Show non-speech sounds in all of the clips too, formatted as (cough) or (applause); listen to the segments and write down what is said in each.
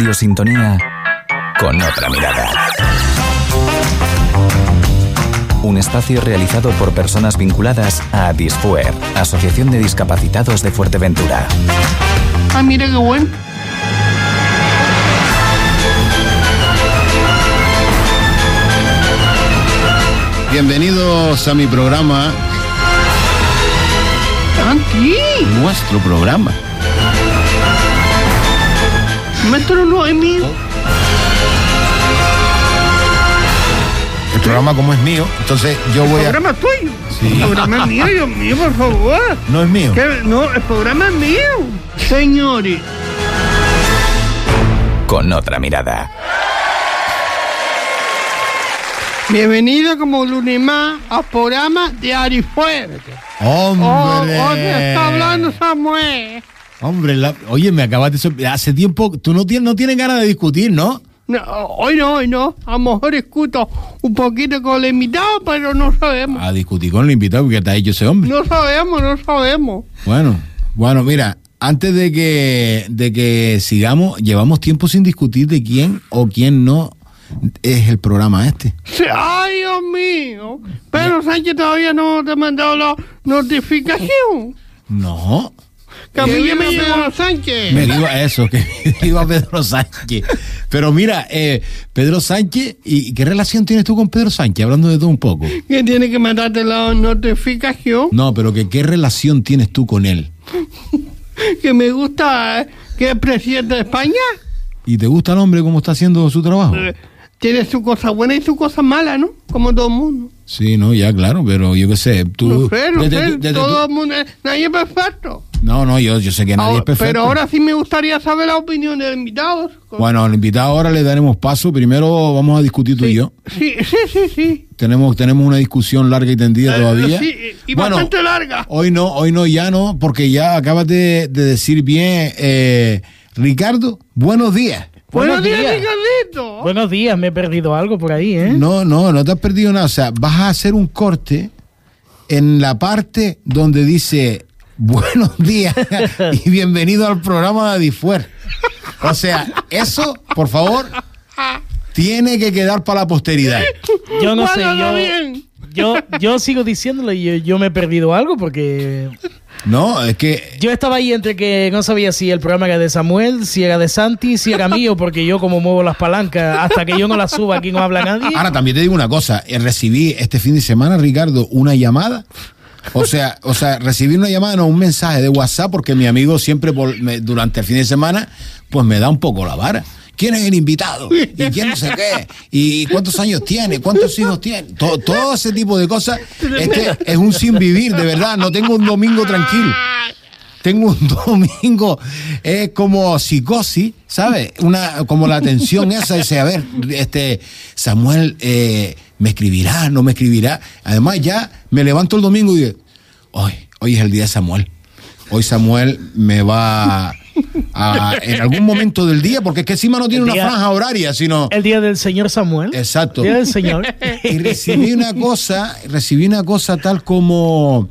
Radio Sintonía con otra mirada. Un espacio realizado por personas vinculadas a Disfuer, Asociación de Discapacitados de Fuerteventura. Ah, mira qué bueno. Bienvenidos a mi programa, Santi, nuestro programa. Esto no es mío. El programa como es mío, entonces yo voy a... programa es tuyo. Sí. El programa es mío, Dios mío, por favor. No es mío. ¿Qué? No, el programa es mío. Señores. Con otra mirada. Bienvenido como lunes más al programa de Ari Fuerte. Oh, Hombre. oh, te está hablando Samuel. Hombre, la- oye, me acabas de sorpre- Hace tiempo, tú no tienes, no tienes ganas de discutir, ¿no? No, hoy no, hoy no. A lo mejor escucho un poquito con el invitado, pero no sabemos. A discutir con el invitado que te ha dicho ese hombre. No sabemos, no sabemos. Bueno, bueno, mira, antes de que, de que sigamos, llevamos tiempo sin discutir de quién o quién no es el programa este. Sí, Ay, Dios mío. Pero Sánchez todavía no te ha mandado la notificación. No. Que a mí ya me llegó Sánchez. Me digo eso, que (laughs) iba Pedro Sánchez. Pero mira, eh, Pedro Sánchez, ¿y qué relación tienes tú con Pedro Sánchez? Hablando de todo un poco. Que tiene que mandarte la notificación. No, pero que qué relación tienes tú con él. (laughs) Que me gusta que es presidente de España. ¿Y te gusta el hombre cómo está haciendo su trabajo? Eh, Tiene su cosa buena y su cosa mala, ¿no? Como todo el mundo. Sí, no, ya, claro, pero yo qué sé, tú... No sé, no desde sé, desde todo el mundo. Nadie es perfecto. No, no, yo, yo sé que nadie Ahora- es perfecto. Pero ahora sí me gustaría saber la opinión de los invitados. Bueno, al invitado ahora le daremos paso. Primero vamos a discutir tú y yo. Sí, sí, sí, sí. Tenemos, tenemos una discusión larga y tendida Eh, todavía. sí, y Bueno, bastante larga. Hoy no, hoy no, ya no, porque ya acabas de, de decir bien, eh, Ricardo, buenos días. Buenos, Buenos días, días. Ricardito. Buenos días, me he perdido algo por ahí, ¿eh? No, no, no te has perdido nada. O sea, vas a hacer un corte en la parte donde dice buenos días y bienvenido al programa de Difuer. O sea, eso, por favor, tiene que quedar para la posteridad. Yo no sé, Guárdalo yo, bien. yo, yo sigo diciéndolo y yo, yo me he perdido algo porque No, es que yo estaba ahí entre que no sabía si el programa era de Samuel, si era de Santi, si era mío, porque yo como muevo las palancas, hasta que yo no las suba aquí no habla nadie. Ahora también te digo una cosa, eh, recibí este fin de semana, Ricardo, una llamada. O sea, o sea, recibí una llamada, no, un mensaje de WhatsApp, porque mi amigo siempre durante el fin de semana, pues me da un poco la vara. ¿Quién es el invitado? ¿Y quién no sé qué? ¿Y cuántos años tiene? ¿Cuántos hijos tiene? Todo, todo ese tipo de cosas. Es que es un sin vivir, de verdad. No tengo un domingo tranquilo. Tengo un (laughs) domingo, es como psicosis, ¿sabes? Una, como la tensión (laughs) esa, dice, a ver, este, Samuel, eh, ¿me escribirá? ¿No me escribirá? Además, ya me levanto el domingo y digo, hoy, hoy es el día de Samuel. Hoy Samuel me va a, en algún momento del día, porque es que encima no tiene una franja horaria, sino... El día del señor Samuel. Exacto. El día del señor. (laughs) Y recibí una cosa, recibí una cosa tal como,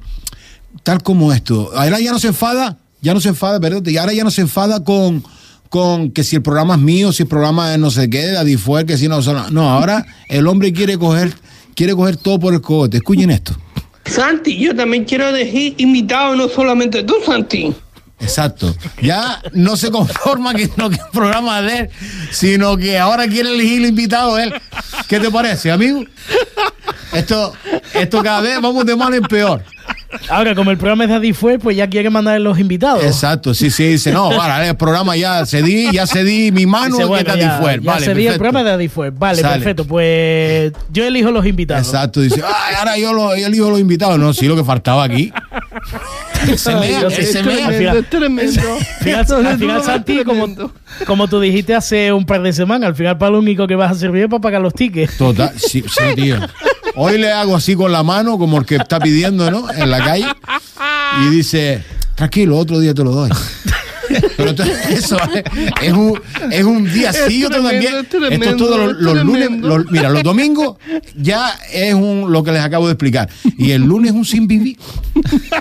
tal como esto. Ahora ya no se enfada, ya no se enfada, perdón, y ahora ya no se enfada con, con que si el programa es mío, si el programa es no sé qué, de Adifuer, que si no, no, no, ahora el hombre quiere coger, quiere coger todo por el cogote. Escuchen esto. Santi, yo también quiero decir invitado, no solamente tú, Santi. Exacto. Ya no se conforma que no que el programa de él, sino que ahora quiere elegir el invitado él. ¿Qué te parece, amigo? Esto, esto cada vez vamos de mal en peor. Ahora, como el programa es de Adifue, pues ya quiere mandar los invitados. Exacto, sí, sí, dice, no, vale, el programa ya cedí, ya cedí mi mano Dice, bueno, está ya, Difuer. ya Vale, se dio el perfecto. programa de Adifue. Vale, Sale. perfecto. Pues yo elijo los invitados. Exacto, dice, ay, ahora yo, lo, yo elijo los invitados. No, sí, lo que faltaba aquí. (laughs) se mea, Yo sí. se mea. (laughs) Al final- Es tremendo. Al final, al final, Santi, como, como tú dijiste hace un par de semanas, al final para lo único que vas a servir es para pagar los tickets. Total, sí, sí, tío. (laughs) Hoy le hago así con la mano, como el que está pidiendo, ¿no? En la calle. Y dice, tranquilo, otro día te lo doy. Pero eso es, es un, es un día sí, otro también. Esto es todo los, es los lunes. los- mira, los domingos ya es un, lo que les acabo de explicar. Y el lunes es un sin vivir.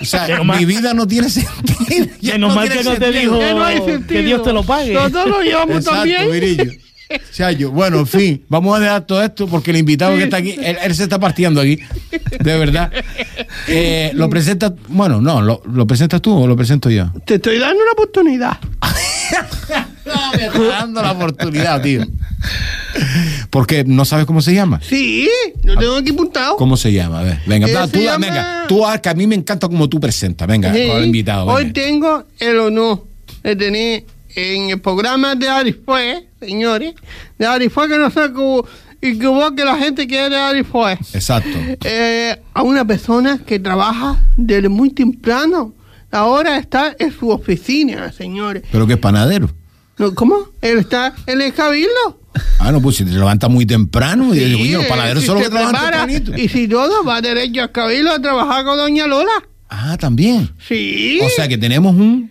O sea, mi vida no tiene sentido. Ya Menos mal tiene que no te sentido. dijo no hay que. Dios te lo pague. Nosotros lo llevamos Exacto, también. Chayo, bueno, en fin, vamos a dejar todo esto porque el invitado que está aquí, él, él se está partiendo aquí, de verdad. Eh, lo presentas, bueno, no, lo, ¿lo presentas tú o lo presento yo? Te estoy dando una oportunidad. No, me está dando la oportunidad, tío. Porque no sabes cómo se llama. Sí, lo tengo aquí apuntado. ¿Cómo se llama? A ver, venga, Eh, tú, llama- venga, tú que a mí me encanta como tú presentas, venga, Sí. con el invitado. Hoy tengo el honor de tener en el programa de Arifue, señores, de Arifue que no sé cómo equivoque la gente que es de Arifue, Exacto. eh, a una persona que trabaja desde muy temprano. Ahora está en su oficina, señores. Pero que es panadero. ¿Cómo? Él está en el cabildo. Ah, no, pues si te levantas muy temprano y digo, coño, los panaderos si son los que trabajan. Y si todo, va derecho al cabildo a trabajar con doña Lola. Ah, también. Sí. O sea que tenemos un,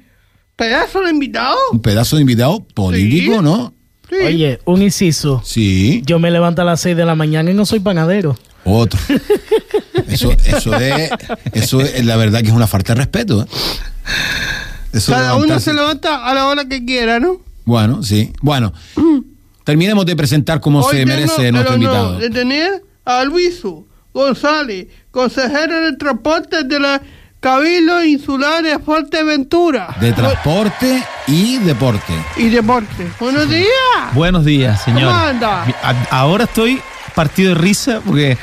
pedazo de invitado. un pedazo de invitado político, Sí. ¿no? Sí. Oye, un inciso. Sí. Yo me levanto a las 6 de la mañana y no soy panadero. Otro. (laughs) Eso, eso es, eso es, la verdad que es una falta de respeto. ¿eh? Eso Cada uno se levanta a la hora que quiera, ¿no? Bueno, sí. Bueno, terminemos de presentar cómo se tengo merece nuestro invitado. De tener a Luiso González, consejero de transporte de la Cabildo Insular de Fuerteventura. De transporte y deporte. Y deporte. Buenos días. Buenos días, señor. ¿Cómo anda? Ahora estoy partido de risa porque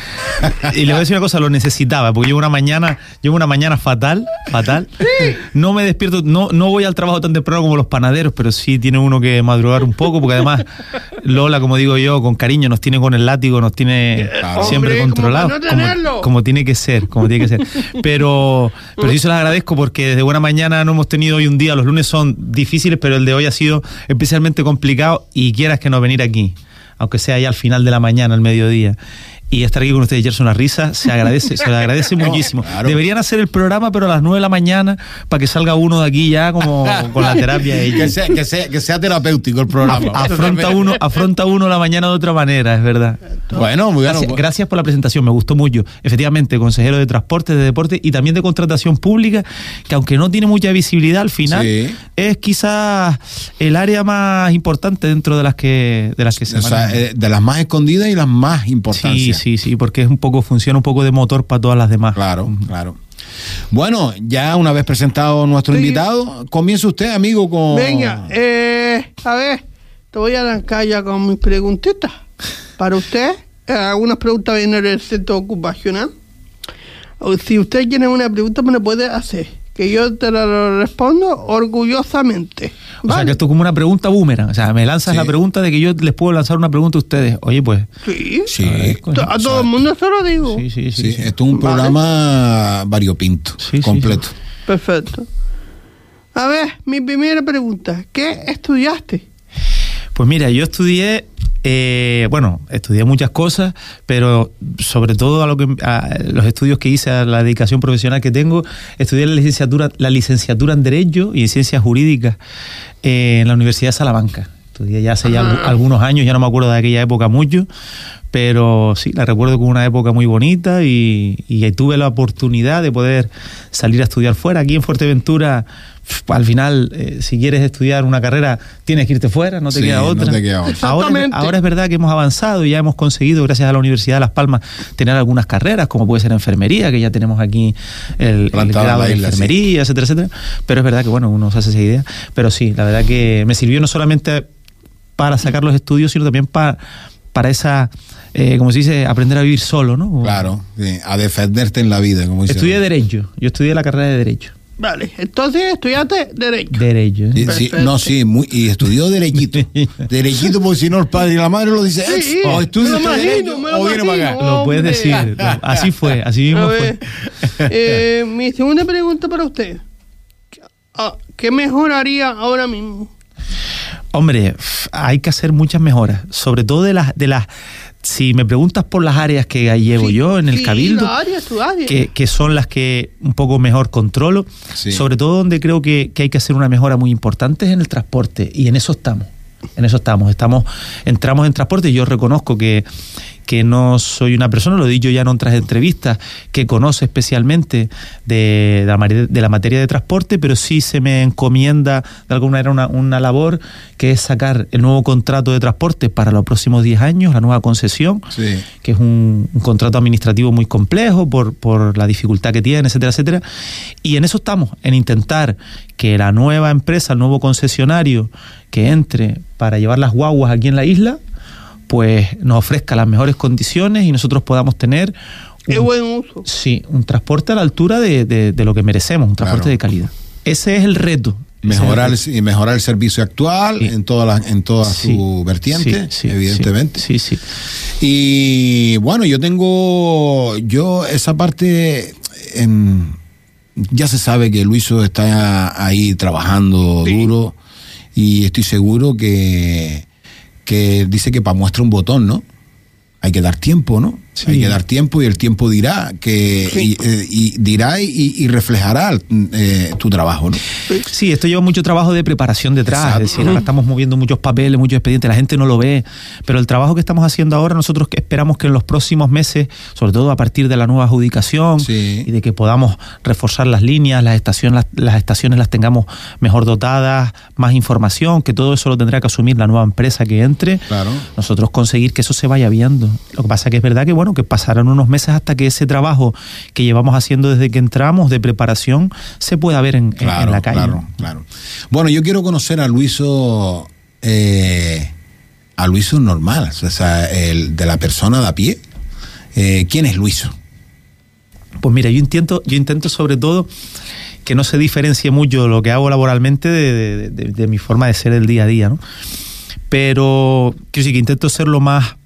y le voy a decir una cosa, lo necesitaba, porque llevo una mañana, llevo una mañana fatal, fatal. No me despierto, no, no voy al trabajo tan temprano como los panaderos, pero sí tiene uno que madrugar un poco, porque además Lola, como digo yo, con cariño nos tiene con el látigo, nos tiene Claro. siempre Hombre, controlado, como no como, como tiene que ser, como tiene que ser. Pero, pero sí se los agradezco porque desde buena mañana no hemos tenido hoy un día, los lunes son difíciles, pero el de hoy ha sido especialmente complicado y quieras que no venir aquí, aunque sea ya al final de la mañana, al mediodía. Y estar aquí con ustedes, echarse una risa, se agradece, se le agradece (laughs) No, muchísimo. claro. Deberían hacer el programa, pero a las 9 de la mañana, para que salga uno de aquí ya como (laughs) con la terapia. Que hecha. sea, que, sea, que sea terapéutico el programa. Afronta uno, afronta uno la mañana de otra manera, es verdad. Bueno, muy bueno. Gracias, gracias por la presentación, me gustó mucho. Efectivamente, consejero de transporte, de deporte y también de contratación pública, que aunque no tiene mucha visibilidad al final, Sí. es quizás el área más importante dentro de las que, de las que se O sea, eh, de las más escondidas y las más Sí, importantes. sí, sí, porque es un poco, funciona un poco de motor para todas las demás. Claro, claro. Bueno, ya una vez presentado nuestro Sí. invitado, comience usted, amigo, con. Venga, eh, a ver, te voy a arrancar ya con mis preguntitas. Para usted, eh, algunas preguntas vienen del centro ocupacional. O si usted tiene una pregunta, me la puede hacer. Que yo te la respondo orgullosamente. O sea, que esto es como una pregunta boomerang. O sea, me lanzas Sí. la pregunta de que yo les puedo lanzar una pregunta a ustedes. Oye, pues. Sí. Sí, A todo el mundo se lo digo. Sí, sí, sí. sí, sí. esto es un Vale. programa variopinto, Sí, sí, completo. Perfecto. A ver, mi primera pregunta. ¿Qué estudiaste? Pues mira, yo estudié, eh, bueno, estudié muchas cosas, pero sobre todo a lo que a los estudios que hice, a la dedicación profesional que tengo, estudié la licenciatura, la licenciatura en Derecho y en Ciencias Jurídicas eh, en la Universidad de Salamanca. Estudié ya hace ya algunos años, ya no me acuerdo de aquella época mucho, pero sí, la recuerdo como una época muy bonita y, y ahí tuve la oportunidad de poder salir a estudiar fuera. Aquí en Fuerteventura, al final, eh, si quieres estudiar una carrera, tienes que irte fuera, no te Sí, queda no otra. te queda otra. Ahora, ahora es verdad que hemos avanzado y ya hemos conseguido, gracias a la Universidad de Las Palmas, tener algunas carreras, como puede ser enfermería, que ya tenemos aquí el, el grado de isla, sí. enfermería, etcétera, etcétera. Pero es verdad que, bueno, uno se hace esa idea. Pero sí, la verdad que me sirvió no solamente para sacar los estudios, sino también para, para esa, eh, como se dice, aprender a vivir solo, ¿no? Claro, sí, a defenderte en la vida, como dice. Estudié Derecho, yo estudié la carrera de Derecho. Vale, entonces estudiaste Derecho. Derecho. ¿eh? Sí, sí, Perfecto. no, sí, muy, y estudió derechito. (laughs) derechito, porque si no el padre y la madre lo dicen, Sí, o me estudia lo usted imagino, derecho me lo o viene para acá. Lo puedes decir. Así fue, así mismo fue. eh, mi segunda pregunta para usted. Ah, ¿Qué mejoraría ahora mismo? Hombre, hay que hacer muchas mejoras, sobre todo de las de las si me preguntas por las áreas que llevo Sí, yo en el sí, cabildo, área, área. que, que son las que un poco mejor controlo, Sí. sobre todo donde creo que, que hay que hacer una mejora muy importante es en el transporte y en eso estamos. En eso estamos, estamos, entramos en transporte y yo reconozco que, que no soy una persona, lo he dicho ya en otras entrevistas, que conoce especialmente de, de la, de la materia de transporte, pero sí se me encomienda de alguna manera una, una labor que es sacar el nuevo contrato de transporte para los próximos 10 años, la nueva concesión, Sí. que es un, un contrato administrativo muy complejo por, por la dificultad que tiene, etcétera, etcétera. Y en eso estamos, en intentar que la nueva empresa, el nuevo concesionario que entre para llevar las guaguas aquí en la isla, pues nos ofrezca las mejores condiciones y nosotros podamos tener Qué un, buen uso. sí, un transporte a la altura de, de- de lo que merecemos, un transporte Claro. de calidad. Ese es el reto. Ese es el Mejorar reto. el, y mejorar el servicio actual Sí. en toda la, en toda Sí, su vertiente, sí, sí, evidentemente. Sí, sí. Y bueno, yo tengo, yo esa parte, ya se sabe que Luiso está ahí trabajando duro y estoy seguro que, que dice que para muestra un botón, ¿no? Hay que dar tiempo, ¿no? Sí. Hay que dar tiempo y el tiempo dirá que Sí. y, eh, y dirá y, y reflejará eh, tu trabajo, ¿no? Sí, esto lleva mucho trabajo de preparación detrás. Exacto. Es decir, ahora estamos moviendo muchos papeles, muchos expedientes, la gente no lo ve. Pero el trabajo que estamos haciendo ahora, nosotros esperamos que en los próximos meses, sobre todo a partir de la nueva adjudicación Sí. y de que podamos reforzar las líneas, las estaciones, las, las estaciones las tengamos mejor dotadas, más información, que todo eso lo tendrá que asumir la nueva empresa que entre. Claro. Nosotros conseguir que eso se vaya viendo. Lo que pasa que es verdad que bueno, que pasarán unos meses hasta que ese trabajo que llevamos haciendo desde que entramos de preparación se pueda ver en, en- en Claro, la calle. claro, claro. Bueno, yo quiero conocer a Luiso, eh, a Luiso normal, o sea, el de la persona de a pie. Eh, ¿Quién es Luiso? Pues mira, yo intento, yo intento sobre todo que no se diferencie mucho lo que hago laboralmente de, de- de- de mi forma de ser el día a día, ¿no? Pero quiero decir que intento ser lo más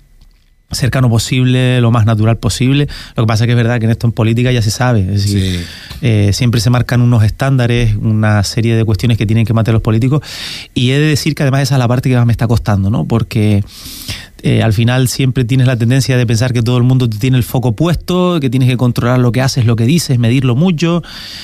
cercano posible, lo más natural posible. Lo que pasa que es verdad que en esto en política ya se sabe. Es decir, Sí. eh, siempre se marcan unos estándares, una serie de cuestiones que tienen que mantener los políticos. Y he de decir que además esa es la parte que más me está costando, ¿no? Porque eh, al final siempre tienes la tendencia de pensar que todo el mundo te tiene el foco puesto, que tienes que controlar lo que haces, lo que dices, medirlo mucho.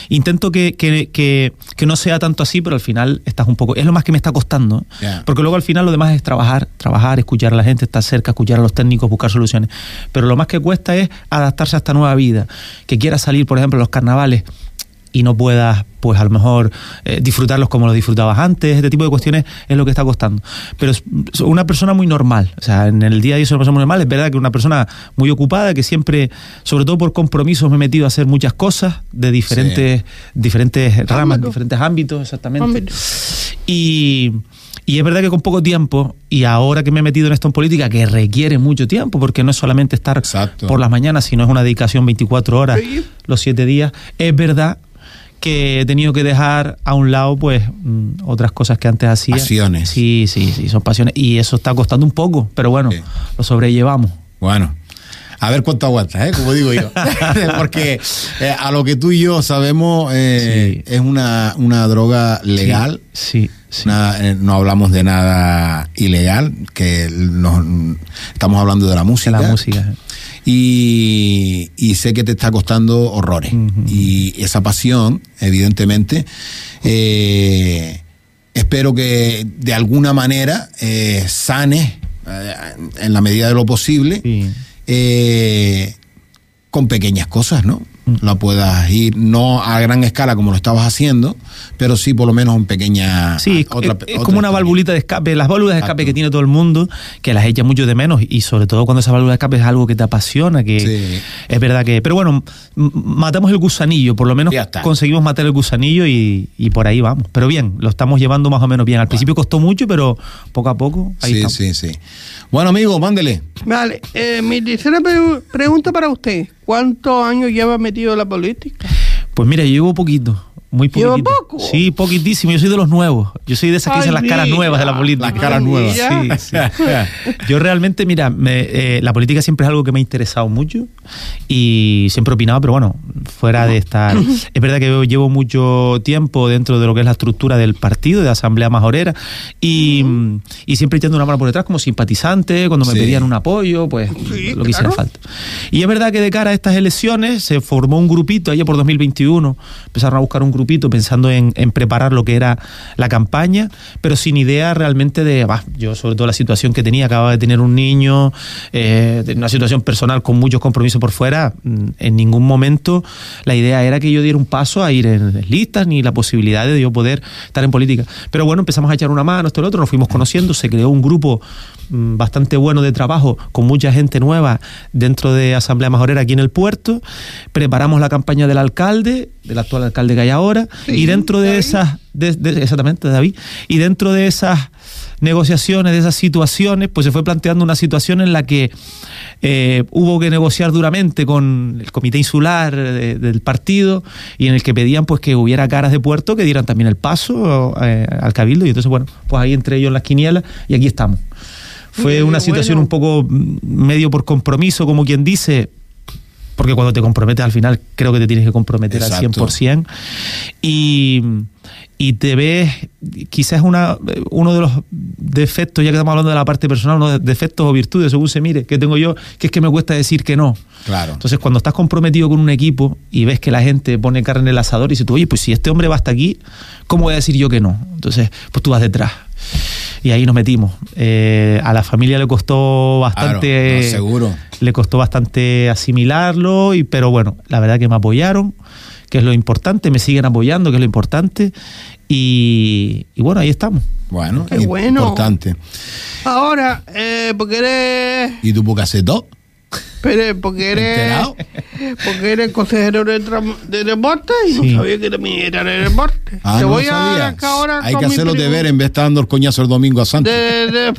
Intento que, que, que, que no sea tanto así, pero al final estás un poco... Es lo más que me está costando. Porque luego al final lo demás es trabajar, trabajar, escuchar a la gente, estar cerca, escuchar a los técnicos, buscar soluciones. Pero lo más que cuesta es adaptarse a esta nueva vida. Que quieras salir, por ejemplo, a los carnavales y no puedas, pues a lo mejor, eh, disfrutarlos como los disfrutabas antes, este tipo de cuestiones es lo que está costando. Pero es es una persona muy normal, o sea, en el día a día soy una persona muy normal, es verdad que una persona muy ocupada, que siempre, sobre todo por compromisos, me he metido a hacer muchas cosas de diferentes, diferentes ramas, diferentes ámbitos, exactamente. Ámbito. Y, y es verdad que con poco tiempo, y ahora que me he metido en esto en política, que requiere mucho tiempo, porque no es solamente estar Exacto. por las mañanas, sino es una dedicación 24 horas los 7 días, es verdad que he tenido que dejar a un lado pues mm, otras cosas que antes hacía. Pasiones. Sí, sí, sí, son pasiones. Y eso está costando un poco, pero bueno, Sí. lo sobrellevamos. Bueno, a ver cuánto aguantas, ¿eh? como digo yo. (laughs) (laughs) Porque eh, a lo que tú y yo sabemos, eh, Sí. es una, una droga legal. Sí, sí. Nada, eh, no hablamos de nada ilegal, que nos- estamos hablando de la De música. la música. Y, y sé que te está costando horrores. Y esa pasión, evidentemente, eh, espero que de alguna manera eh, sane eh, en la medida de lo posible Sí. con pequeñas cosas, ¿no? La puedas ir no a gran escala como lo estabas haciendo, pero sí por lo menos en pequeña. Sí, es, otra- es- es otra como una valvulita de escape, las válvulas de escape Exacto. que tiene todo el mundo, que las echa mucho de menos y sobre todo cuando esa válvula de escape es algo que te apasiona, que Sí. es verdad que... Pero bueno, matamos el gusanillo, por lo menos Ya está. conseguimos matar el gusanillo y, y por ahí vamos. Pero bien, lo estamos llevando más o menos bien. Al principio costó mucho, pero poco a poco ahí Sí, estamos. sí, sí. Bueno, amigo, mándele. Vale, eh, mi tercera pre- pregunta para usted. ¿Cuántos años lleva metido en la política? Pues mira, llevo poquito, Muy ¿Lleva poquitito. poco? Sí, poquitísimo. Yo soy de los nuevos. Yo soy de esas que dicen las caras nuevas de la política. Las caras nuevas. Sí, sí. (laughs) Yo realmente, mira, me- eh, la política siempre es algo que me ha interesado mucho y siempre opinaba, pero bueno, fuera de estar... Es verdad que yo llevo mucho tiempo dentro de lo que es la estructura del partido, de Asamblea Majorera, y, y siempre echando una mano por detrás como simpatizante, cuando me Sí. pedían un apoyo, pues Sí, lo que hiciera claro. falta. Y es verdad que de cara a estas elecciones se formó un grupito allá por 2021, empezaron a buscar un pensando en, preparar lo que era la campaña, pero sin idea realmente de, yo sobre todo la situación que tenía, acababa de tener un niño, eh, una situación personal con muchos compromisos por fuera, mm, en ningún momento la idea era que yo diera un paso a ir en listas ni la posibilidad de yo poder estar en política. Pero bueno, empezamos a echar una mano, esto y lo otro, nos fuimos conociendo, se creó un grupo mm, bastante bueno de trabajo con mucha gente nueva dentro de Asamblea Majorera aquí en el puerto. Preparamos la campaña del alcalde, del actual alcalde que y dentro de David. esas, de- de- exactamente, David, y dentro de esas negociaciones, de esas situaciones, pues se fue planteando una situación en la que eh, hubo que negociar duramente con el comité insular de- del partido y en el que pedían pues que hubiera caras de puerto que dieran también el paso eh, al cabildo y entonces bueno, pues ahí entre ellos en las quinielas y aquí estamos. Fue una situación bueno. un poco medio por compromiso, como quien dice, porque cuando te comprometes al final creo que te tienes que comprometer Exacto. al 100%. Y, y te ves, quizás una, uno de los defectos, ya que estamos hablando de la parte personal, uno de los defectos o virtudes, según se mire, que tengo yo, que es que me cuesta decir que no. Claro. Entonces, cuando estás comprometido con un equipo y ves que la gente pone carne en el asador y dices tú, oye, pues si este hombre va hasta aquí, ¿cómo voy a decir yo que no? Entonces, pues tú vas detrás. Y ahí nos metimos. Eh, a la familia le costó bastante. Claro, no, seguro. Le costó bastante asimilarlo, y, pero bueno, la verdad que me apoyaron, que es lo importante, me siguen apoyando, que es lo importante. Y, y bueno, ahí estamos. Bueno, Qué bueno. importante. Ahora, eh, porque eres, ¿Y tu boca se to? Pero porque eres, porque eres consejero de, de deporte y Sí. no sabía que también era de deporte. Ah, Te no voy a ahora Hay que hacer los deberes en vez de estar dando el coñazo el domingo a Santos. de, de,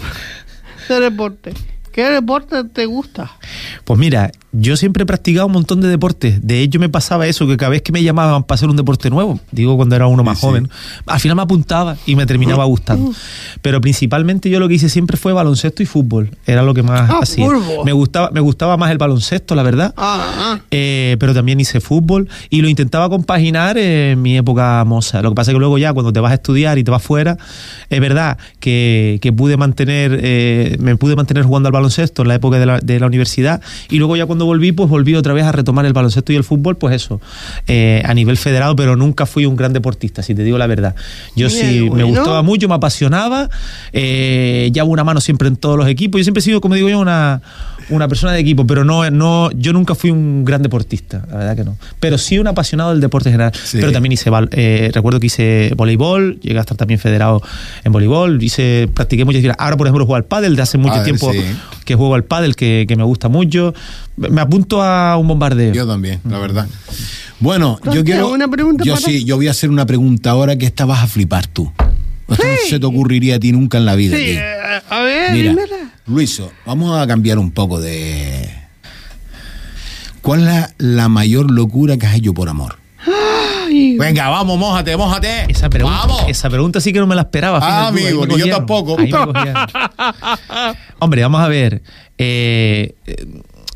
de deporte. ¿Qué deporte te gusta? Pues mira, yo siempre he practicado un montón de deportes. De hecho, me pasaba eso, que cada vez que me llamaban para hacer un deporte nuevo, digo cuando era uno más Sí, sí. joven, al final me apuntaba y me terminaba gustando. Pero principalmente yo lo que hice siempre fue baloncesto y fútbol. Era lo que más Ah, hacía. Me gustaba, me gustaba más el baloncesto, la verdad. Ah, ah. Eh, pero también hice fútbol y lo intentaba compaginar en mi época moza. Lo que pasa es que luego ya cuando te vas a estudiar y te vas fuera, es verdad que, que pude mantener, eh, me pude mantener jugando al baloncesto en la época de la, de la universidad y luego ya cuando volví, pues volví otra vez a retomar el baloncesto y el fútbol, pues eso, eh, a nivel federado, pero nunca fui un gran deportista, si te digo la verdad. Yo sí me gustaba mucho, me apasionaba, eh, llevo una mano siempre en todos los equipos. Yo siempre he sido, como digo yo, una, una persona de equipo, pero no, no, yo nunca fui un gran deportista, la verdad que no. Pero sí un apasionado del deporte en general. Sí. Pero también hice, val- eh, recuerdo que hice voleibol, llegué a estar también federado en voleibol, hice, practiqué muchas. Ahora, por ejemplo, juego al pádel, de hace mucho Pádel, tiempo sí. que juego al pádel, que, que me gusta mucho. Me apunto a un bombardeo. Yo también, la verdad. Bueno, yo ¿Tienes quiero. una pregunta yo para- sí, yo voy a hacer una pregunta ahora que esta vas a flipar tú. Esto no se te ocurriría a ti nunca en la vida. Sí, eh, a ver, Mira, dímela. Luiso, vamos a cambiar un poco de. ¿Cuál es la, la mayor locura que has hecho por amor? Ay, Venga, vamos, mójate, mójate. Esa pregunta, Vamos. esa pregunta sí que no me la esperaba. Ah, fíjate amigo, me ni yo tampoco. (laughs) Hombre, vamos a ver. eh, eh,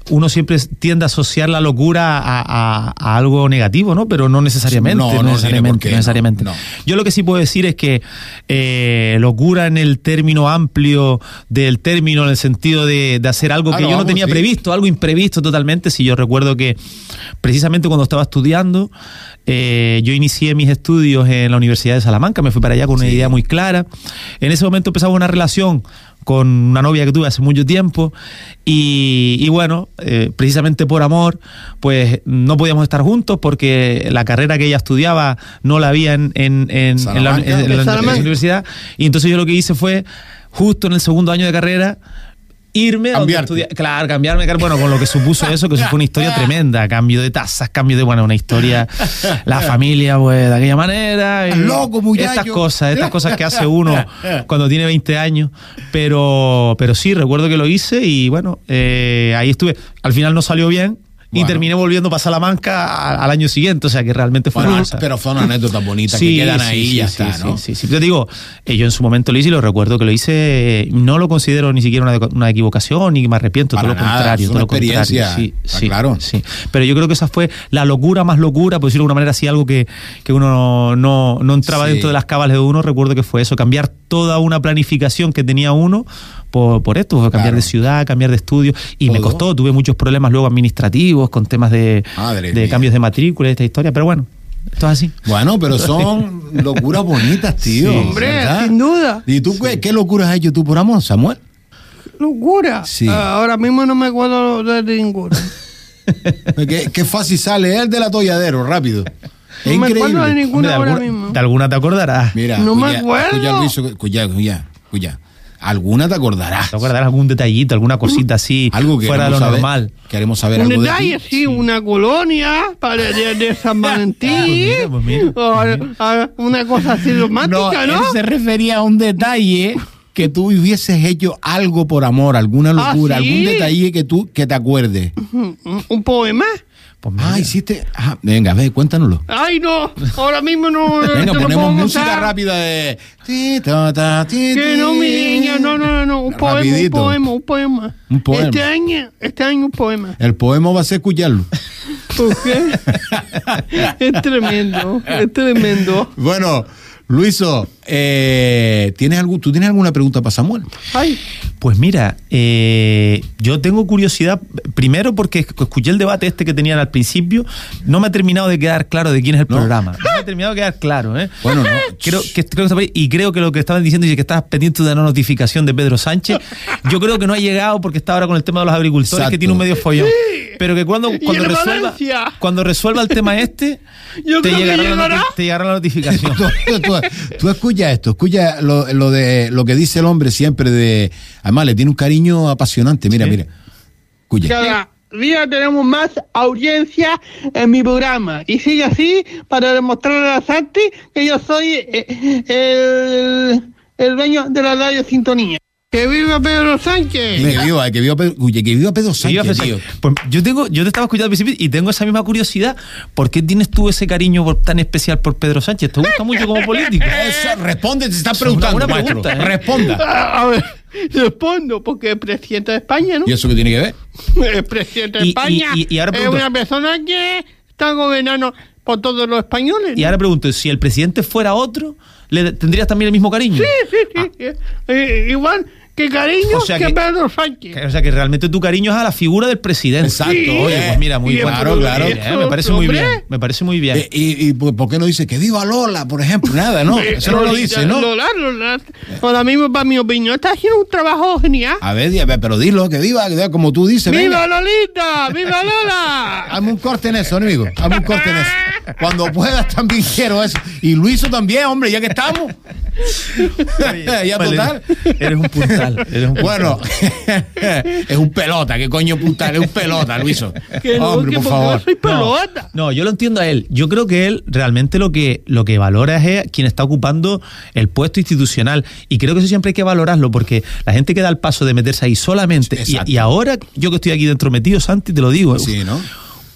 uno siempre tiende a asociar la locura a, a- a algo negativo, ¿no? Pero no necesariamente. No, no necesariamente, qué, no necesariamente. Yo lo que sí puedo decir es que eh, locura en el término amplio del término, en el sentido de, de hacer algo Ah, que no, yo no tenía sí. previsto, algo imprevisto totalmente. Si yo recuerdo que precisamente cuando estaba estudiando, eh, yo inicié mis estudios en la Universidad de Salamanca, me fui para allá con una Sí. idea muy clara. En ese momento empezaba una relación con una novia que tuve hace mucho tiempo. Y, y bueno, eh, precisamente por amor, pues no podíamos estar juntos porque la carrera que ella estudiaba no la había en, en- en- en la, universidad. Y entonces yo lo que hice fue justo en el segundo año de carrera irme a estudiar. Claro, cambiarme, claro, bueno, con lo que supuso eso, que eso fue una historia tremenda, cambio de tasas, cambio de, bueno, una historia, la familia, pues, de aquella manera. y loco, muchacho. Estas cosas, estas cosas que hace uno (laughs) cuando tiene 20 años, pero, pero sí, recuerdo que lo hice y bueno, eh, ahí estuve. Al final no salió bien. Y terminé volviendo para Salamanca al año siguiente. O sea que realmente fue Bueno, una pero son anécdotas bonitas Sí, que quedan sí, ahí y ya está, sí, ¿no? Sí, sí. Yo te digo, eh, yo en su momento lo hice y lo recuerdo que lo hice, no lo considero ni siquiera una, una equivocación ni me arrepiento, Para todo lo nada, contrario, es todo una lo contrario. Sí, claro. sí. Pero yo creo que esa fue la locura más locura, por decirlo de alguna manera, así algo que, que uno no, no, entraba dentro de las cabales de uno, recuerdo que fue eso, cambiar toda una planificación que tenía uno por, por esto, cambiar Claro. de ciudad, cambiar de estudio, y me Todo. costó, tuve muchos problemas luego administrativos con temas de, Madre de mía. cambios de matrícula y esta historia, pero bueno, esto es así. Bueno, pero (laughs) son locuras bonitas, tío. Sí. Hombre, ¿verdad? sin duda. ¿Y tú qué, qué locuras has hecho tú por amor, Samuel? Locura. Sí. Ah, ahora mismo no me acuerdo de ninguna. (laughs) Qué, qué fácil sale el de la tolladero, rápido. Es No me acuerdo de ninguna Hombre, de, ahora alguna, mismo. de alguna te acordarás. Mira, No me acuerdo. cuya, cuya, cuya, cuya. Alguna te acordarás. ¿Te acordarás algún detallito, alguna cosita así Algo que fuera de lo queremos saber. normal? Queremos saber Un algo de detalle, ti. sí, una colonia para día de San (laughs) Valentín. mira, pues mira, O, a- una cosa así romántica, ¿no? él se refería a un detalle que tú hubieses hecho algo por amor, alguna Ah, locura, ¿sí? algún detalle que tú que te acuerdes. Un poema. Pues mira. Ah, hiciste. ah, venga, ve, cuéntanoslo. Ay, no, ahora mismo no. (laughs) Venga, te lo ponemos música contar. rápida de. ti, ta, ta, ti, Que no, mi niña, no, no, no, no, un poema, un Rapidito. poema, un poema. Un poema. Este año, este año un poema. El poema va a ser escucharlo. ¿Por qué? es tremendo, es tremendo. Bueno, Luiso, eh, ¿tienes algún, ¿tú tienes alguna pregunta para Samuel? Ay, Pues mira, eh, yo tengo curiosidad, primero porque escuché el debate este que tenían al principio, no me ha terminado de quedar claro de quién es el No. programa. No me ha terminado de quedar claro, ¿eh? Bueno, no. (laughs) Creo que, creo y creo que lo que estaban diciendo es que estabas pendiente de una notificación de Pedro Sánchez. Yo creo que no ha llegado porque está ahora con el tema de los agricultores, Exacto. que tiene un medio follón. Pero que cuando, cuando el resuelva, Valencia. cuando resuelva el tema este, (laughs) Yo te llegará, la llegará. noti- te llegará la notificación. (laughs) tú, tú- tú escucha esto, escucha lo, lo de lo que dice el hombre siempre de. Además, le tiene un cariño apasionante. Mira, Sí. mira. Escucha. cada día tenemos más audiencia en mi programa. Y sigue así para demostrarle a Santi que yo soy eh, el, el dueño de la radio Sintonía. ¡Que viva Pedro Sánchez! Que viva, que viva Pedro, que viva Pedro Sánchez. Pues yo tengo, yo te estaba escuchando al principio y tengo esa misma curiosidad. ¿Por qué tienes tú ese cariño por- tan especial por Pedro Sánchez? ¿Te gusta mucho como político? (laughs) Eso, responde, te están Es una preguntando, pregunta, ¿eh? Responda. A (laughs) a ver, respondo, porque es presidente de España, ¿no? ¿Y eso qué tiene que ver? (laughs) El presidente de Y- España y- y ahora es una persona que está gobernando por todos los españoles. Y ahora pregunto, si el presidente fuera otro, ¿le tendrías también el mismo cariño? Sí, sí, sí. Eh, igual que cariño O sea que, que- Pedro Sánchez. O sea, que realmente tu cariño es a la figura del presidente. Exacto, Sí. Oye, pues mira, muy claro, claro. ¿eh? Me parece muy bien. Me parece muy bien. Eh, y, y por por qué no dice que viva Lola, por ejemplo? Nada, ¿no? (laughs) Eso no lo dice, ¿no? Lola, Lola. Ahora mismo, para mi opinión, está haciendo un trabajo genial. A ver, a ver, pero dilo, que viva, que viva como tú dices. ¡Viva venga. Lolita! ¡Viva Lola! (laughs) Hazme un corte en eso, amigo. Hazme un corte en eso. (laughs) Cuando puedas también quiero eso. Y Luiso también, hombre, ya que estamos. (laughs) ya Vale, total. Eres un puntal. Eres un puntal. Bueno, (laughs) es un pelota, ¿qué coño puntal? Es un pelota, Luiso. Que Hombre, por favor. yo soy No, pelota. No, yo lo entiendo a él. Yo creo que él realmente lo que, lo que valora es quien está ocupando el puesto institucional. Y creo que eso siempre hay que valorarlo, porque la gente que da el paso de meterse ahí solamente. Y, y ahora, yo que estoy aquí dentro metido, Santi, te lo digo. Sí, ¿no?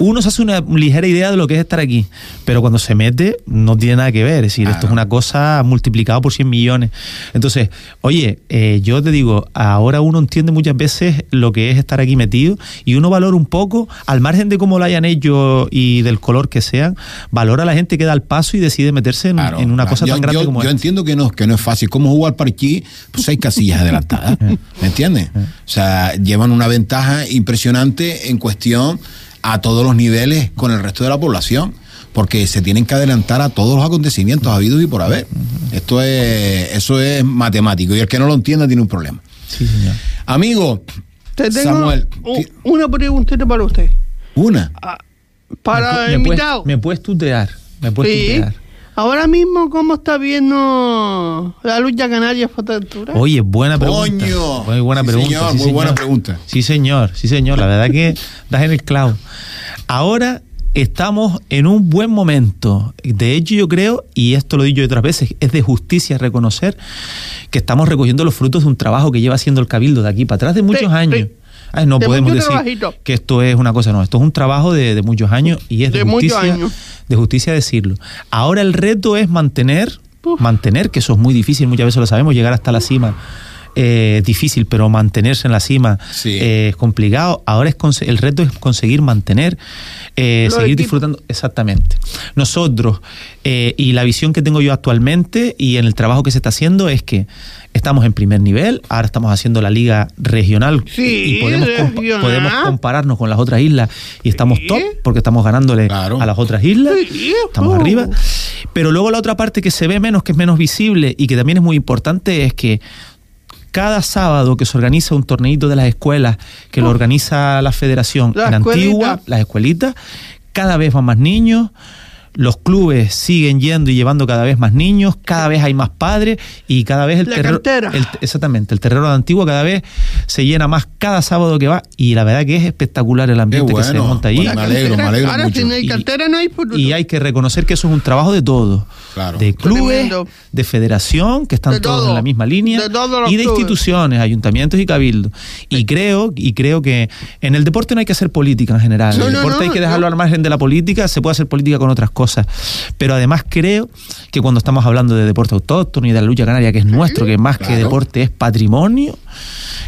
Uno se hace una ligera idea de lo que es estar aquí, pero cuando se mete no tiene nada que ver. Es decir, esto es una cosa multiplicada por 100 millones. Entonces, oye, eh, yo te digo, ahora uno entiende muchas veces lo que es estar aquí metido y uno valora un poco, al margen de cómo lo hayan hecho y del color que sean, valora a la gente que da el paso y decide meterse en, Claro, en una claro. cosa yo, tan grande yo- como yo esta. entiendo que no, que no es fácil. Como jugar parquí, pues seis casillas adelantadas. (laughs) ¿Me entiendes? O sea, llevan una ventaja impresionante en cuestión a todos los niveles con el resto de la población. Porque se tienen que adelantar a todos los acontecimientos habidos y por haber. Esto es, eso es matemático. Y el que no lo entienda tiene un problema. Sí, señor. Amigo, Te tengo Samuel, una preguntita para usted. una. Ah, Para me, el puedes, invitado. me puedes tutear. Me puedes Sí. tutear. Ahora mismo, ¿cómo está viendo la lucha canaria Fuerteventura? Oye, buena pregunta. Coño. Muy buena Sí, pregunta. señor, sí, muy buena señor. pregunta. Sí, señor, sí, señor. La verdad que das en el clavo. Ahora estamos en un buen momento. De hecho, yo creo, y esto lo he dicho otras veces, es de justicia reconocer que estamos recogiendo los frutos de un trabajo que lleva haciendo el Cabildo de aquí para atrás de muchos Sí, años. Ay, no De podemos decir trabajito. que esto es una cosa, no, esto es un trabajo de, de muchos años y es de, justicia, años. de justicia decirlo. Ahora el reto es mantener, Uf. mantener, que eso es muy difícil, muchas veces lo sabemos, llegar hasta la cima. Eh, difícil, pero mantenerse en la cima Sí. eh, es complicado. Ahora es el reto es conseguir mantener, eh, seguir equipos. disfrutando. Exactamente. Nosotros, y la visión que tengo yo actualmente y en el trabajo que se está haciendo es que estamos en primer nivel, ahora estamos haciendo la liga regional Sí, y podemos, compa- regional. podemos compararnos con las otras islas y estamos top porque estamos ganándole Claro. a las otras islas, Sí, estamos oh. arriba. Pero luego la otra parte que se ve menos, que es menos visible y que también es muy importante es que cada sábado que se organiza un torneito de las escuelas, que lo organiza la federación La en Antigua, las escuelitas, cada vez van más niños, los clubes siguen yendo y llevando cada vez más niños, cada vez hay más padres y cada vez el La terreno... el- exactamente, el terreno de Antigua cada vez se llena más cada sábado que va y la verdad que es espectacular el ambiente que se monta allí. Bueno, me alegro, me alegro Ahora, mucho. si no hay Y- cartera, no hay futuro. Y hay que reconocer que eso es un trabajo de todos. Claro. De clubes, Tremendo. de federación, que están De todos todo. en la misma línea. De todos los y de clubes. instituciones, ayuntamientos y cabildos. Y creo, y creo que en el deporte no hay que hacer política en general. No, el no, deporte no, hay que dejarlo no. al margen de la política, se puede hacer política con otras cosas. Pero además creo que cuando estamos hablando de deporte autóctono y de la lucha canaria, que es nuestro, que más que deporte es patrimonio,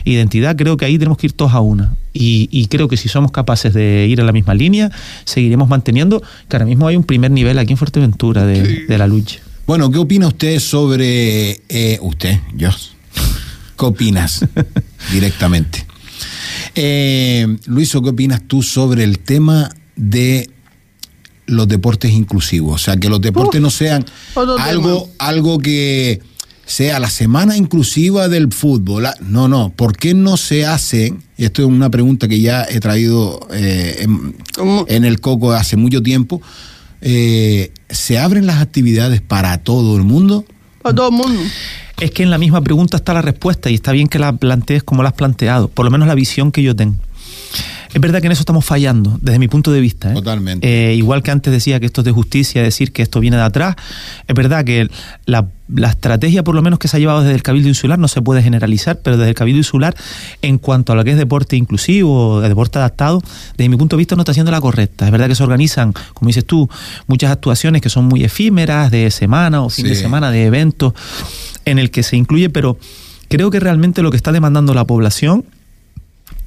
identidad, creo que ahí tenemos que ir todos a una. Y, y creo que si somos capaces de ir en la misma línea, seguiremos manteniendo que ahora mismo hay un primer nivel aquí en Fuerteventura de, de la lucha. Bueno, ¿qué opina usted sobre eh, usted, yo? ¿Qué opinas (laughs) directamente? Eh, Luiso, ¿qué opinas tú sobre el tema de los deportes inclusivos? O sea, que los deportes Uf, no sean algo, tema. algo que sea la semana inclusiva del fútbol. La- No, no, ¿por qué no se hace? Y esto es una pregunta que ya he traído eh, en el coco hace mucho tiempo. Eh, ¿Se abren las actividades para todo el mundo? Para todo el mundo. Es que en la misma pregunta está la respuesta y está bien que la plantees como la has planteado, por lo menos la visión que yo tengo. Es verdad que en eso estamos fallando, desde mi punto de vista. ¿eh? Totalmente. Eh, igual que antes decía que esto es de justicia, decir que esto viene de atrás, es verdad que la, la estrategia, por lo menos que se ha llevado desde el Cabildo Insular, no se puede generalizar, pero desde el Cabildo Insular, en cuanto a lo que es deporte inclusivo, de deporte adaptado, desde mi punto de vista no está siendo la correcta. Es verdad que se organizan, como dices tú, muchas actuaciones que son muy efímeras, de semana o fin de semana, de eventos, en el que se incluye, pero creo que realmente lo que está demandando la población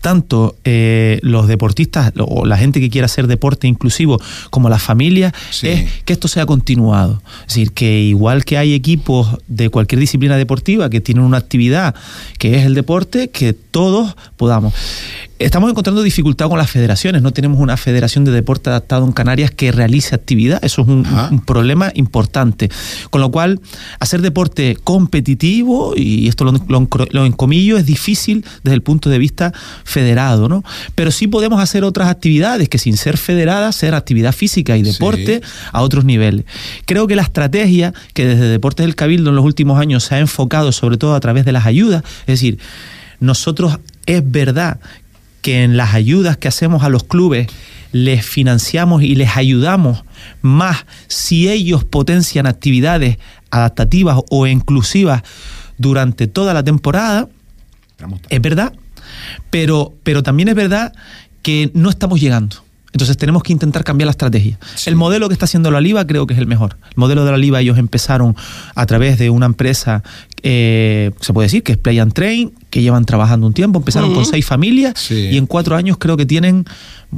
tanto eh, los deportistas o la gente que quiera hacer deporte inclusivo como las familias Sí. es que esto sea continuado. Es decir, que igual que hay equipos de cualquier disciplina deportiva que tienen una actividad que es el deporte, que todos podamos. Estamos encontrando dificultad con las federaciones. No tenemos una federación de deporte adaptado en Canarias que realice actividad. Eso es un, problema importante. Con lo cual, hacer deporte competitivo, y esto lo, lo, encomillo, es difícil desde el punto de vista federado, ¿no? Pero sí podemos hacer otras actividades que sin ser federadas, ser actividad física y Sí. deporte a otros niveles. Creo que la estrategia que desde Deportes del Cabildo en los últimos años se ha enfocado sobre todo a través de las ayudas, es decir, nosotros es verdad que en las ayudas que hacemos a los clubes les financiamos y les ayudamos más si ellos potencian actividades adaptativas o inclusivas durante toda la temporada, es verdad, pero, pero también es verdad que no estamos llegando. Entonces tenemos que intentar cambiar la estrategia. Sí. El modelo que está haciendo la Liva creo que es el mejor. El modelo de la Liva ellos empezaron a través de una empresa, eh, se puede decir que es Play and Train, que llevan trabajando un tiempo. Empezaron con seis familias Sí. y en cuatro años creo que tienen,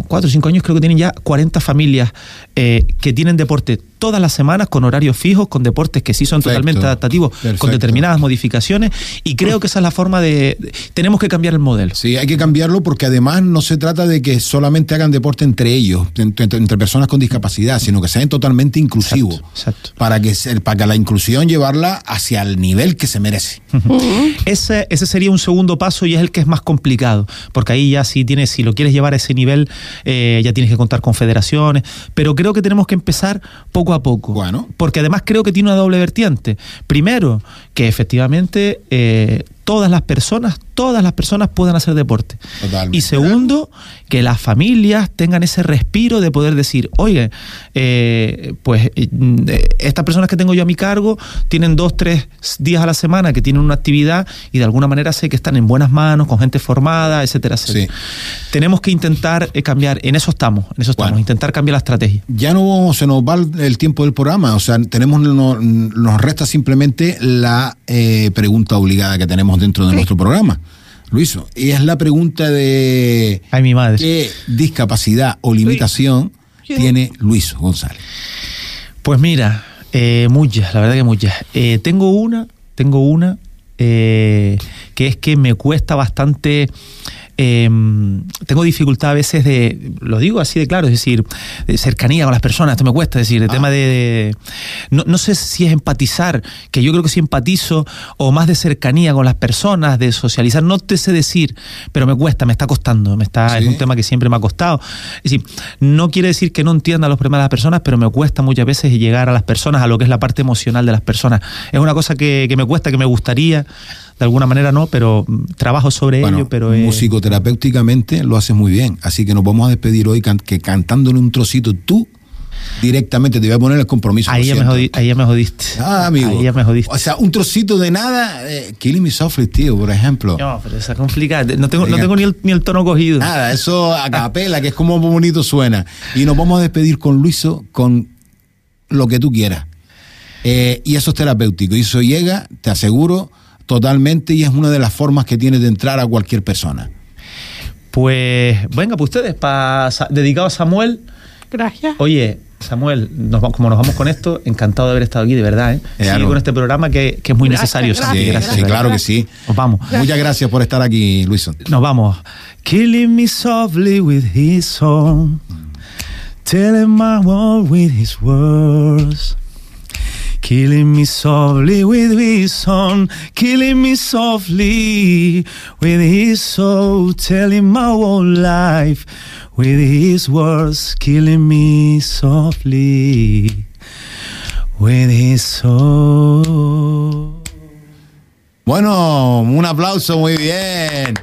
cuatro o cinco años creo que tienen ya 40 familias eh, que tienen deporte todas las semanas con horarios fijos, con deportes que sí son Perfecto. totalmente adaptativos, con determinadas modificaciones y creo que esa es la forma de... de- tenemos que cambiar el modelo. Sí, hay que cambiarlo porque además no se trata de que solamente hagan deporte entre ellos, entre, entre personas con discapacidad, sino que sean totalmente inclusivos. Exacto, exacto. Para que, se- para que la inclusión llevarla hacia el nivel que se merece. (laughs) Ese, ese sería un segundo paso y es el que es más complicado, porque ahí ya si tienes, si lo quieres llevar a ese nivel, eh, ya tienes que contar con federaciones, pero creo que tenemos que empezar poco a poco. Bueno. Porque además creo que tiene una doble vertiente. Primero, que efectivamente eh, todas las personas, todas las personas puedan hacer deporte. Totalmente. Y segundo, que las familias tengan ese respiro de poder decir, oye, eh, pues eh, estas personas que tengo yo a mi cargo tienen dos, tres días a la semana que tienen una actividad y de alguna manera sé que están en buenas manos, con gente formada, etcétera, etcétera. Tenemos que intentar eh, cambiar, en eso estamos, en eso estamos, Bueno. intentar cambiar la estrategia. Ya no se nos va el- tiempo del programa, o sea, tenemos no- nos resta simplemente la eh, pregunta obligada que tenemos dentro de nuestro programa, Luiso, y es la pregunta de Ay, mi madre. qué discapacidad o limitación Sí. tiene Luiso González. Pues mira, eh, muchas, la verdad que muchas. Eh, tengo una, tengo una, eh, que es que me cuesta bastante. Eh, tengo dificultad a veces de, lo digo así de claro, es decir, de cercanía con las personas, esto me cuesta, es decir, el Ah. tema de, de- no, no sé si es empatizar, que yo creo que sí empatizo, o más de cercanía con las personas, de socializar, no te sé decir, pero me cuesta, me está costando, me está, es un tema que siempre me ha costado. Es decir, no quiere decir que no entienda los problemas de las personas, pero me cuesta muchas veces llegar a las personas, a lo que es la parte emocional de las personas. Es una cosa que, que me cuesta, que me gustaría, de alguna manera no, pero mm, trabajo sobre Bueno, ello, pero... eh, musicoterapéuticamente lo haces muy bien, así que nos vamos a despedir hoy can- que cantándole un trocito tú directamente te voy a poner el compromiso. ahí, ya me jodi- ahí ya me jodiste. Ah, amigo. Ahí ya me jodiste. O sea, un trocito de nada, eh, Killing Me Softly, tío, por ejemplo. No, pero esa es complicada. No tengo, no tengo ni, el, ni el tono cogido. Nada, eso a (laughs) capela, que es como bonito suena. Y nos vamos a despedir con Luiso con lo que tú quieras. Eh, y eso es terapéutico. Y eso llega, te aseguro, totalmente, y es una de las formas que tienes de entrar a cualquier persona. Pues venga, pues ustedes, pa, dedicado a Samuel. Gracias. Oye, Samuel, nos como nos vamos con esto, encantado de haber estado aquí, de verdad. ¿eh? Sigue con este programa que, que es muy Gracias, necesario. gracias, Sí, gracias, sí, claro que sí. Nos vamos. Muchas gracias por estar aquí, Luiso. Nos vamos. Killing me softly with his song, telling my world with his words. Killing me softly with his song, killing me softly with his soul, telling my whole life with his words, killing me softly with his soul. Bueno, un aplauso, muy bien.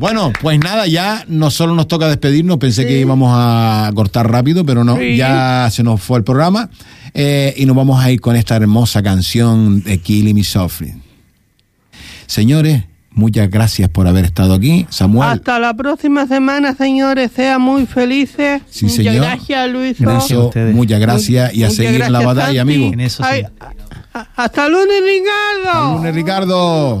Bueno, pues nada, ya no solo nos toca despedirnos, pensé que íbamos a cortar rápido, pero no, Sí. ya se nos fue el programa eh, y nos vamos a ir con esta hermosa canción de Killing Me Softly. Señores, muchas gracias por haber estado aquí. Samuel, Hasta la próxima semana, señores. Sean muy felices. Sí, Muchas señor. gracias, Luis. Gracias. Muchas gracias y a Muchas seguir en la gracias, batalla, Santi. amigo. En eso sí. Ay, a- a- hasta lunes, Ricardo. Hasta lunes, Ricardo.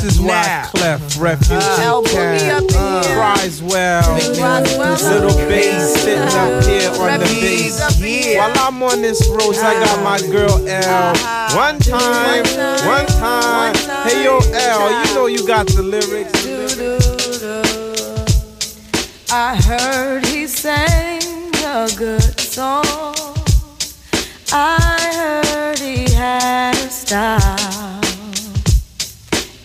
this is why Now. Clef Refugee Now, uh, put me Camp up in here. cries well. Little bass sitting up here on the bass. While I'm on this road, I got my uh-huh. girl L. Uh-huh. One time, one time. Hey yo, L, you know you got the lyrics. I heard he sang a good song. I heard he had a style.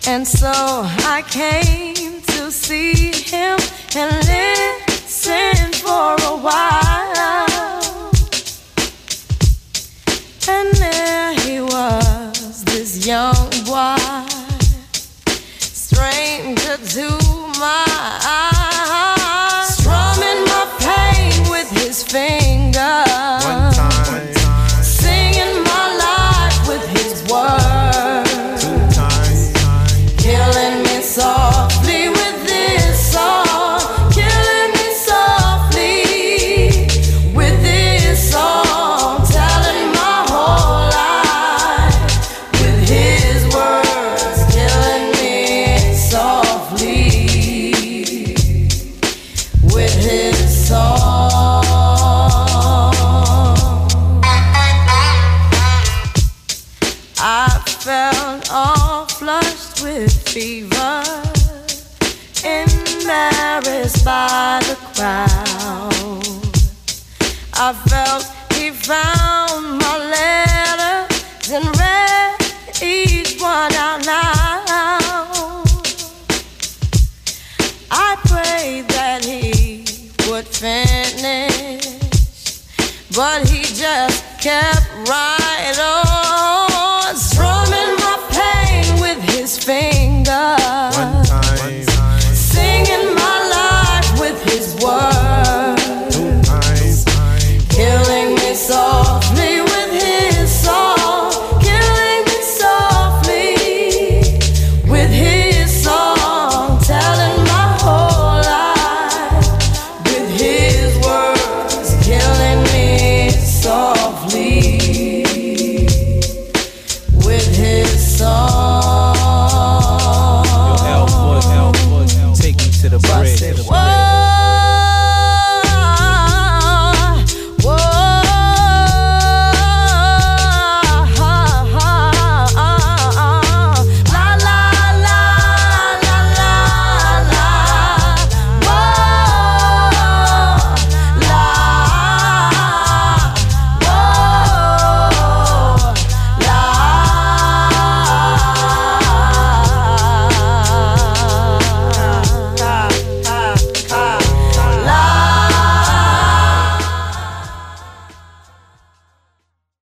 And so I came to see him and listen for a while. And there he was, this young boy stranger to my eyes, strumming my pain with his fingers,